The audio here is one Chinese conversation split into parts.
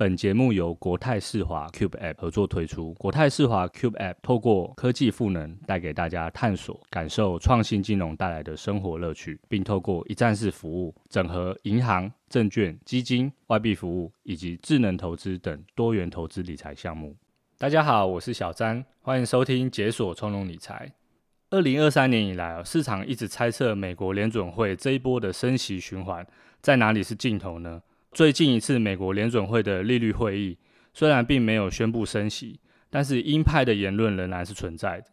本节目由国泰世华 Cube App 合作推出。国泰世华 Cube App 透过科技赋能，带给大家探索、感受创新金融带来的生活乐趣，并透过一站式服务，整合银行、证券、基金、外币服务以及智能投资等多元投资理财项目。大家好，我是小詹，欢迎收听解锁从容理财。二零二三年以来，市场一直猜测美国联准会这一波的升息循环在哪里是尽头呢？最近一次美国联准会的利率会议，虽然并没有宣布升息，但是鹰派的言论仍然是存在的。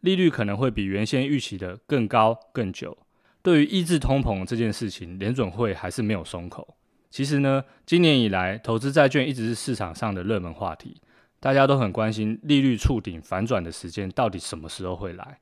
利率可能会比原先预期的更高更久。对于抑制通膨这件事情，联准会还是没有松口。其实呢，今年以来，投资债券一直是市场上的热门话题，大家都很关心利率触顶反转的时间到底什么时候会来。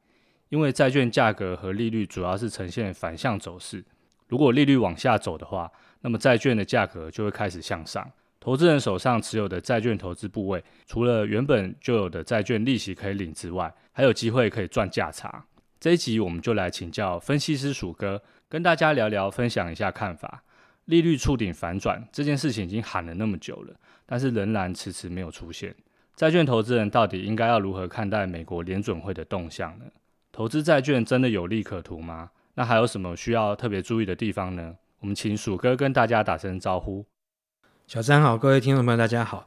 因为债券价格和利率主要是呈现反向走势，如果利率往下走的话，那么债券的价格就会开始向上，投资人手上持有的债券投资部位，除了原本就有的债券利息可以领之外，还有机会可以赚价差。这一集我们就来请教分析师鼠哥，跟大家聊聊，分享一下看法。利率触顶反转这件事情已经喊了那么久了，但是仍然迟迟没有出现。债券投资人到底应该要如何看待美国联准会的动向呢？投资债券真的有利可图吗？那还有什么需要特别注意的地方呢？我们请鼠哥跟大家打声招呼。小詹好，各位听众朋友，大家好。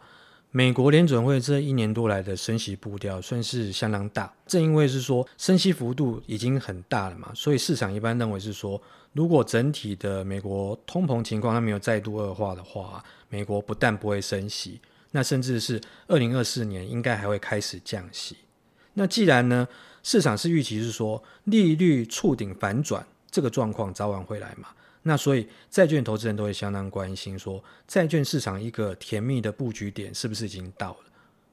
美国联准会这一年多来的升息步调算是相当大，正因为是说升息幅度已经很大了嘛，所以市场一般认为是说，如果整体的美国通膨情况它没有再度恶化的话，美国不但不会升息，那甚至是二零二四年应该还会开始降息。那既然呢，市场是预期是说利率触顶反转这个状况早晚会来嘛。那所以，债券投资人都会相当关心，说债券市场一个甜蜜的布局点是不是已经到了？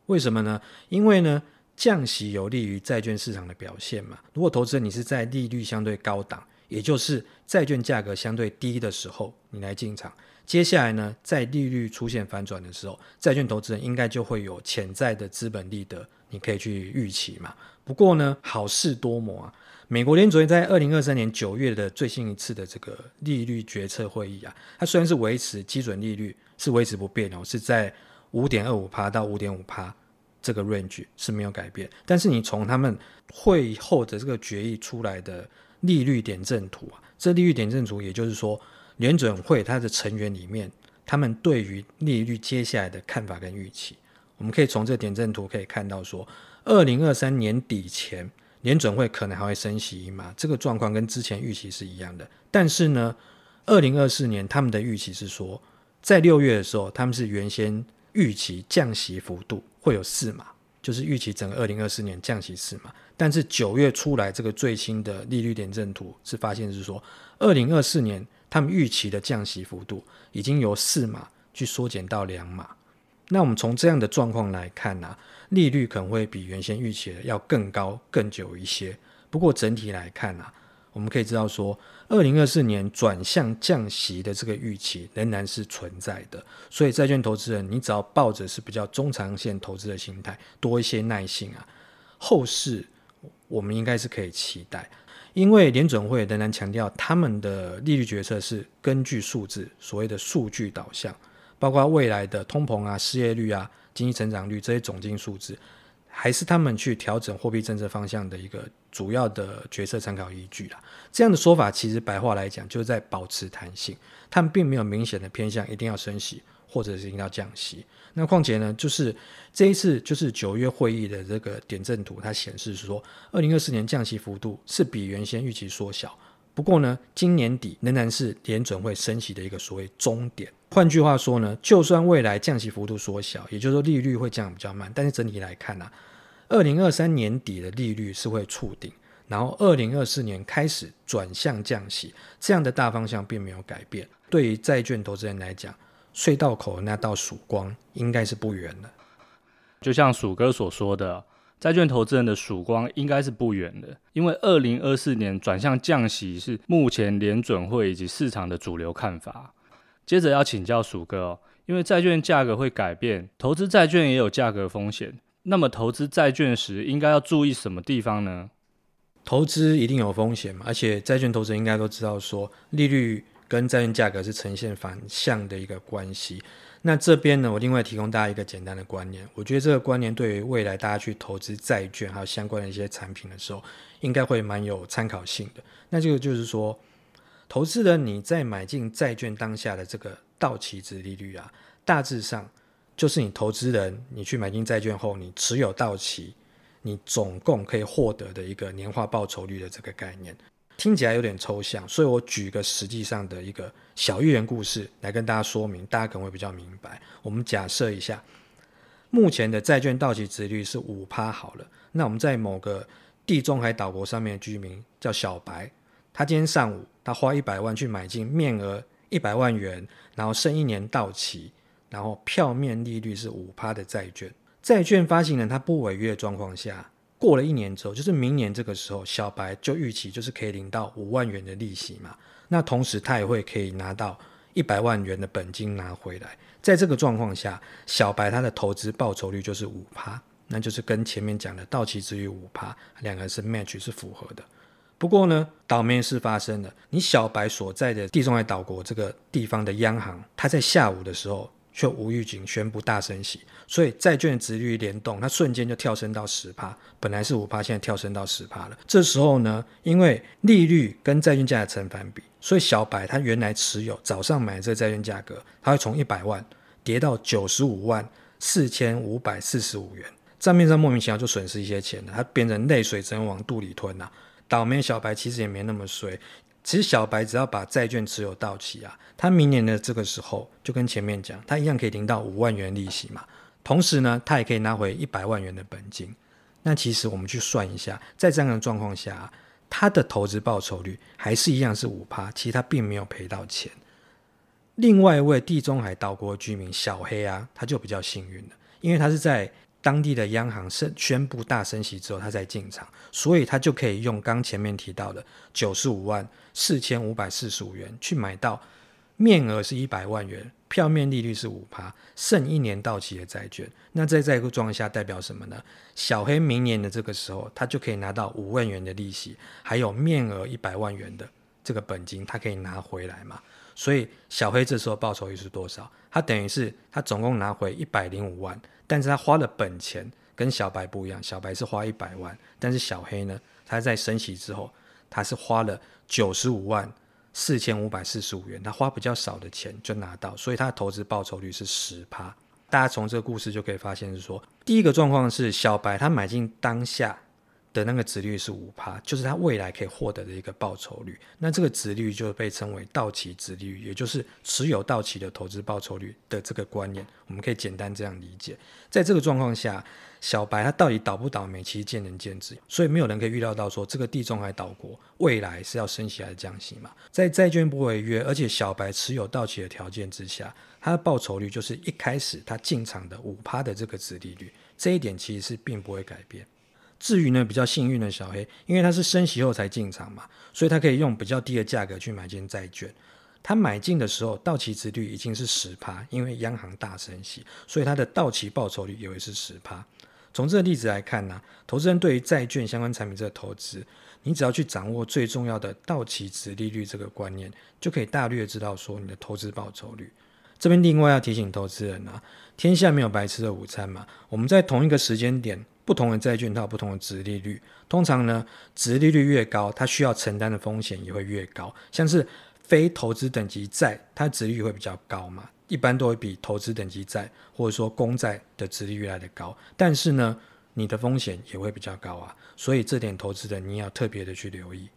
为什么呢？因为呢，降息有利于债券市场的表现嘛。如果投资人你是在利率相对高档，也就是债券价格相对低的时候，你来进场，接下来呢，在利率出现反转的时候，债券投资人应该就会有潜在的资本利得，你可以去预期嘛。不过呢，好事多磨啊。美国联准在二零二三年九月的最新一次的这个利率决策会议啊，它虽然是维持基准利率是维持不变哦，是在五点二五趴到五点五趴这个 range 是没有改变。但是你从他们会后的这个决议出来的利率点阵图啊，这利率点阵图也就是说联准会它的成员里面，他们对于利率接下来的看法跟预期，我们可以从这个点阵图可以看到说，二零二三年底前。联准会可能还会升息一码，这个状况跟之前预期是一样的。但是呢，二零二四年他们的预期是说，在六月的时候，他们是原先预期降息幅度会有四码，就是预期整个二零二四年降息四码。但是九月出来这个最新的利率点阵图是发现是说，二零二四年他们预期的降息幅度已经由四码去缩减到两码。那我们从这样的状况来看呢、啊，利率可能会比原先预期的要更高、更久一些。不过整体来看啊，我们可以知道说，二零二四年转向降息的这个预期仍然是存在的。所以债券投资人，你只要抱着是比较中长线投资的心态，多一些耐性啊，后市我们应该是可以期待。因为联准会仍然强调，他们的利率决策是根据数字，所谓的数据导向。包括未来的通膨啊、失业率啊、经济成长率这些总经数字，还是他们去调整货币政策方向的一个主要的决策参考依据啦。这样的说法其实白话来讲，就是在保持弹性，他们并没有明显的偏向一定要升息或者是一定要降息。那况且呢，就是这一次就是九月会议的这个点阵图，它显示说，二零二四年降息幅度是比原先预期缩小。不过呢，今年底仍然是联准会升息的一个所谓终点。换句话说呢，就算未来降息幅度缩小，也就是说利率会降比较慢，但是整体来看呢、啊，二零二三年底的利率是会触顶，然后二零二四年开始转向降息，这样的大方向并没有改变。对于债券投资人来讲，隧道口那道曙光应该是不远的。就像鼠哥所说的。债券投资人的曙光应该是不远的，因为二零二四年转向降息是目前联准会以及市场的主流看法。接着要请教鼠哥哦，因为债券价格会改变，投资债券也有价格风险。那么投资债券时应该要注意什么地方呢？投资一定有风险嘛，而且债券投资人应该都知道说，利率跟债券价格是呈现反向的一个关系。那这边呢，我另外提供大家一个简单的观念，我觉得这个观念对于未来大家去投资债券还有相关的一些产品的时候，应该会蛮有参考性的。那这个就是说，投资人你在买进债券当下的这个到期值利率啊，大致上就是你投资人你去买进债券后，你持有到期，你总共可以获得的一个年化报酬率的这个概念。听起来有点抽象，所以我举个实际上的一个小寓言故事来跟大家说明，大家可能会比较明白。我们假设一下，目前的债券到期值率是五趴好了，那我们在某个地中海岛国上面的居民叫小白，他今天上午他花一百万去买进面额一百万元，然后剩一年到期，然后票面利率是五趴的债券，债券发行人他不违约的状况下。过了一年之后，就是明年这个时候，小白就预期就是可以领到五万元的利息嘛。那同时他也会可以拿到一百万元的本金拿回来。在这个状况下，小白他的投资报酬率就是五趴，那就是跟前面讲的到期殖率五趴，两个是 match 是符合的。不过呢，倒霉事发生了，你小白所在的地中海岛国这个地方的央行，它在下午的时候。却无预警宣布大升息，所以债券殖利率联动，它瞬间就跳升到十趴，本来是五趴，现在跳升到十趴了。这时候呢，因为利率跟债券价的成反比，所以小白他原来持有早上买的这个债券价格，它会从一百万跌到九十五万四千五百四十五元，账面上莫名其妙就损失一些钱了，它变成泪水只能往肚里吞呐、倒霉小白其实也没那么衰。其实小白只要把债券持有到期啊，他明年的这个时候就跟前面讲，他一样可以领到五万元利息嘛。同时呢，他也可以拿回一百万元的本金。那其实我们去算一下，在这样的状况下，他的投资报酬率还是一样是五趴，其实他并没有赔到钱。另外一位地中海岛国居民小黑啊，他就比较幸运了，因为他是在。当地的央行宣宣布大升息之后，他才进场，所以他就可以用刚前面提到的九十五万四千五百四十五元去买到面额是一百万元，票面利率是五趴，剩一年到期的债券。那在这个状况下代表什么呢？小黑明年的这个时候，他就可以拿到五万元的利息，还有面额一百万元的这个本金，他可以拿回来嘛？所以小黑这时候报酬率是多少？他等于是他总共拿回一百零五万。但是他花的本钱跟小白不一样，小白是花一百万，但是小黑呢，他在升息之后，他是花了九十五万四千五百四十五元，他花比较少的钱就拿到，所以他的投资报酬率是十趴。大家从这个故事就可以发现是说，第一个状况是小白他买进当下。的那个殖利率是五趴，就是他未来可以获得的一个报酬率。那这个殖利率就被称为到期殖利率，也就是持有到期的投资报酬率的这个观念，我们可以简单这样理解。在这个状况下，小白他到底倒不倒霉，其实见仁见智。所以没有人可以预料到说这个地中海岛国未来是要升息还是降息嘛。在债券不违约，而且小白持有到期的条件之下，它的报酬率就是一开始他进场的五趴的这个殖利率，这一点其实是并不会改变。至于呢，比较幸运的小黑，因为他是升息后才进场嘛，所以他可以用比较低的价格去买进债券。他买进的时候，到期殖率已经是十趴，因为央行大升息，所以他的到期报酬率也会是十趴。从这个例子来看呢、投资人对于债券相关产品这个投资，你只要去掌握最重要的到期殖利率这个观念，就可以大略知道说你的投资报酬率。这边另外要提醒投资人啊，天下没有白吃的午餐嘛，我们在同一个时间点。不同的债券它有不同的值利率，通常呢，值利率越高，它需要承担的风险也会越高。像是非投资等级债，它值率会比较高嘛，一般都会比投资等级债或者说公债的殖利率来越高。但是呢，你的风险也会比较高啊，所以这点投资人你要特别的去留意。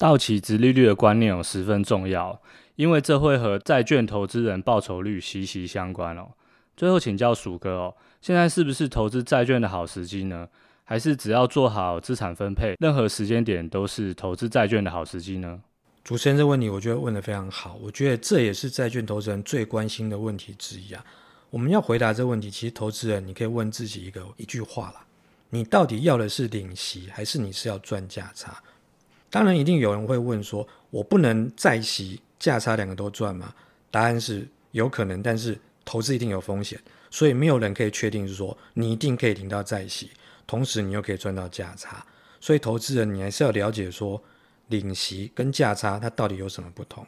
到期值利率的观念哦十分重要，因为这会和债券投资人报酬率息息相关哦。最后请教鼠哥哦，现在是不是投资债券的好时机呢？还是只要做好资产分配，任何时间点都是投资债券的好时机呢？主持人这问题，我觉得问得非常好。我觉得这也是债券投资人最关心的问题之一啊。我们要回答这问题，其实投资人你可以问自己一个一句话啦：你到底要的是领息，还是你是要赚价差？当然，一定有人会问说：“我不能债息价差两个都赚吗？”答案是有可能，但是投资一定有风险，所以没有人可以确定是说你一定可以领到债息，同时你又可以赚到价差。所以投资人你还是要了解说，领息跟价差它到底有什么不同。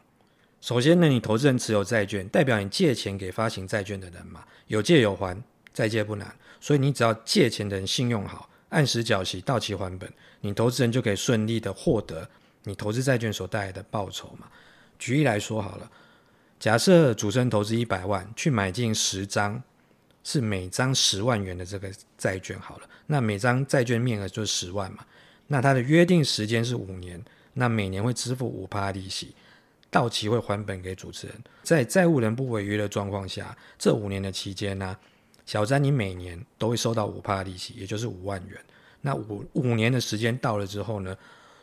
首先呢，你投资人持有债券，代表你借钱给发行债券的人嘛，有借有还，再借不难。所以你只要借钱的人信用好。按时缴息，到期还本，你投资人就可以顺利的获得你投资债券所带来的报酬嘛。举例来说好了，假设主持人投资一百万去买进十张，是每张十万元的这个债券好了，那每张债券面额就是十万嘛。那它的约定时间是五年，那每年会支付五趴利息，到期会还本给主持人。在债务人不违约的状况下，这五年的期间呢、小詹，你每年都会收到五趴利息，也就是五万元。那五五年的时间到了之后呢，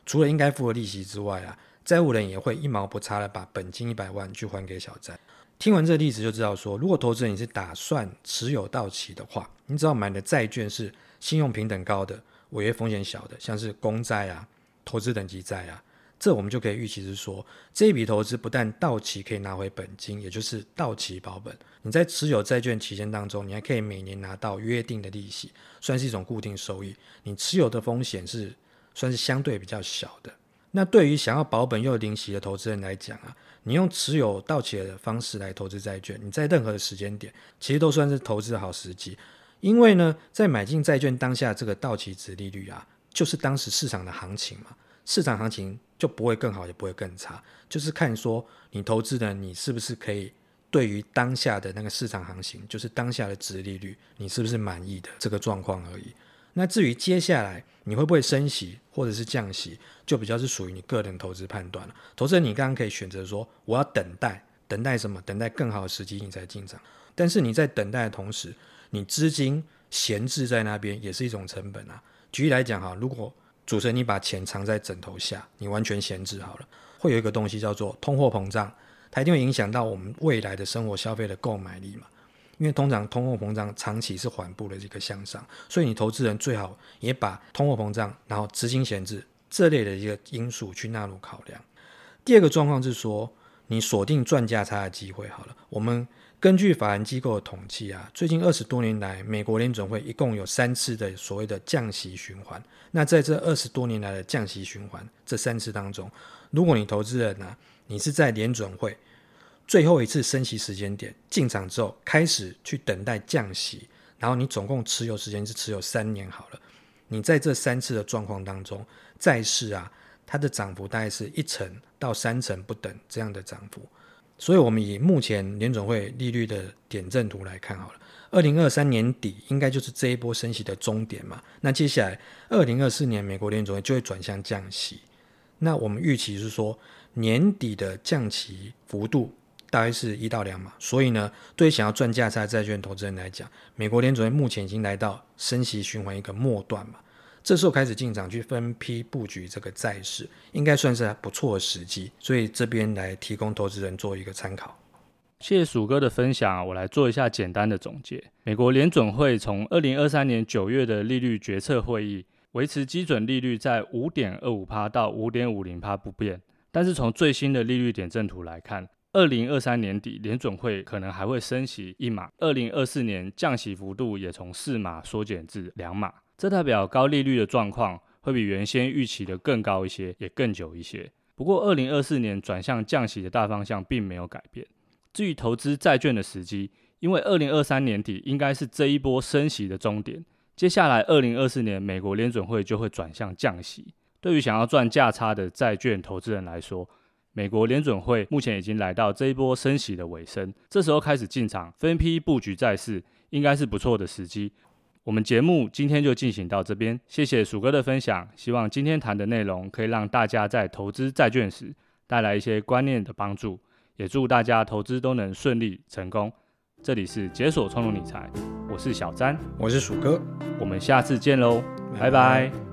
除了应该付的利息之外啊，债务人也会一毛不差的把本金一百万去还给小詹。听完这个例子就知道说，如果投资人你是打算持有到期的话，你只要买的债券是信用平等高的、违约风险小的，像是公债啊、投资等级债啊。这我们就可以预期是说，这一笔投资不但到期可以拿回本金，也就是到期保本。你在持有债券期间当中，你还可以每年拿到约定的利息，算是一种固定收益。你持有的风险是算是相对比较小的。那对于想要保本又零息的投资人来讲啊，你用持有到期的方式来投资债券，你在任何的时间点其实都算是投资的好时机。因为呢，在买进债券当下这个到期值利率啊，就是当时市场的行情嘛。市场行情就不会更好，也不会更差，就是看说你投资的你是不是可以对于当下的那个市场行情，就是当下的殖利率，你是不是满意的这个状况而已。那至于接下来你会不会升息或者是降息，就比较是属于你个人投资判断了。投资人你刚刚可以选择说我要等待，等待什么？等待更好的时机你才进场。但是你在等待的同时，你资金闲置在那边也是一种成本啊。举例来讲哈，如果主持人，你把钱藏在枕头下，你完全闲置好了，会有一个东西叫做通货膨胀，它一定会影响到我们未来的生活消费的购买力嘛。因为通常通货膨胀长期是缓步的这个向上，所以你投资人最好也把通货膨胀，然后资金闲置这类的一个因素去纳入考量。第二个状况是说，你锁定赚价差的机会好了，我们。根据法人机构的统计啊，最近二十多年来，美国联准会一共有三次的所谓的降息循环。那在这二十多年来的降息循环这三次当中，如果你投资人呢、啊，你是在联准会最后一次升息时间点进场之后，开始去等待降息，然后你总共持有时间是持有三年好了。你在这三次的状况当中，债市啊，它的涨幅大概是一成到三成不等这样的涨幅。所以，我们以目前联准会利率的点阵图来看好了，二零二三年底应该就是这一波升息的终点嘛。那接下来，二零二四年美国联准会就会转向降息。那我们预期是说，年底的降息幅度大概是一到两码。所以呢，对于想要赚价差债券投资人来讲，美国联准会目前已经来到升息循环一个末段嘛。这时候开始进场去分批布局这个债市，应该算是不错的时机，所以这边来提供投资人做一个参考。谢谢鼠哥的分享，我来做一下简单的总结。美国联准会从二零二三年九月的利率决策会议维持基准利率在五点二五趴到五点五零趴不变，但是从最新的利率点阵图来看，二零二三年底联准会可能还会升息一码，二零二四年降息幅度也从四码缩减至两码。这代表高利率的状况会比原先预期的更高一些，也更久一些。不过，二零二四年转向降息的大方向并没有改变。至于投资债券的时机，因为二零二三年底应该是这一波升息的终点，接下来二零二四年美国联准会就会转向降息。对于想要赚价差的债券投资人来说，美国联准会目前已经来到这一波升息的尾声，这时候开始进场分批布局债市，应该是不错的时机。我们节目今天就进行到这边，谢谢鼠哥的分享。希望今天谈的内容可以让大家在投资债券时带来一些观念的帮助，也祝大家投资都能顺利成功。这里是解锁从容理财，我是小詹，我是鼠哥，我们下次见喽，拜拜。拜拜。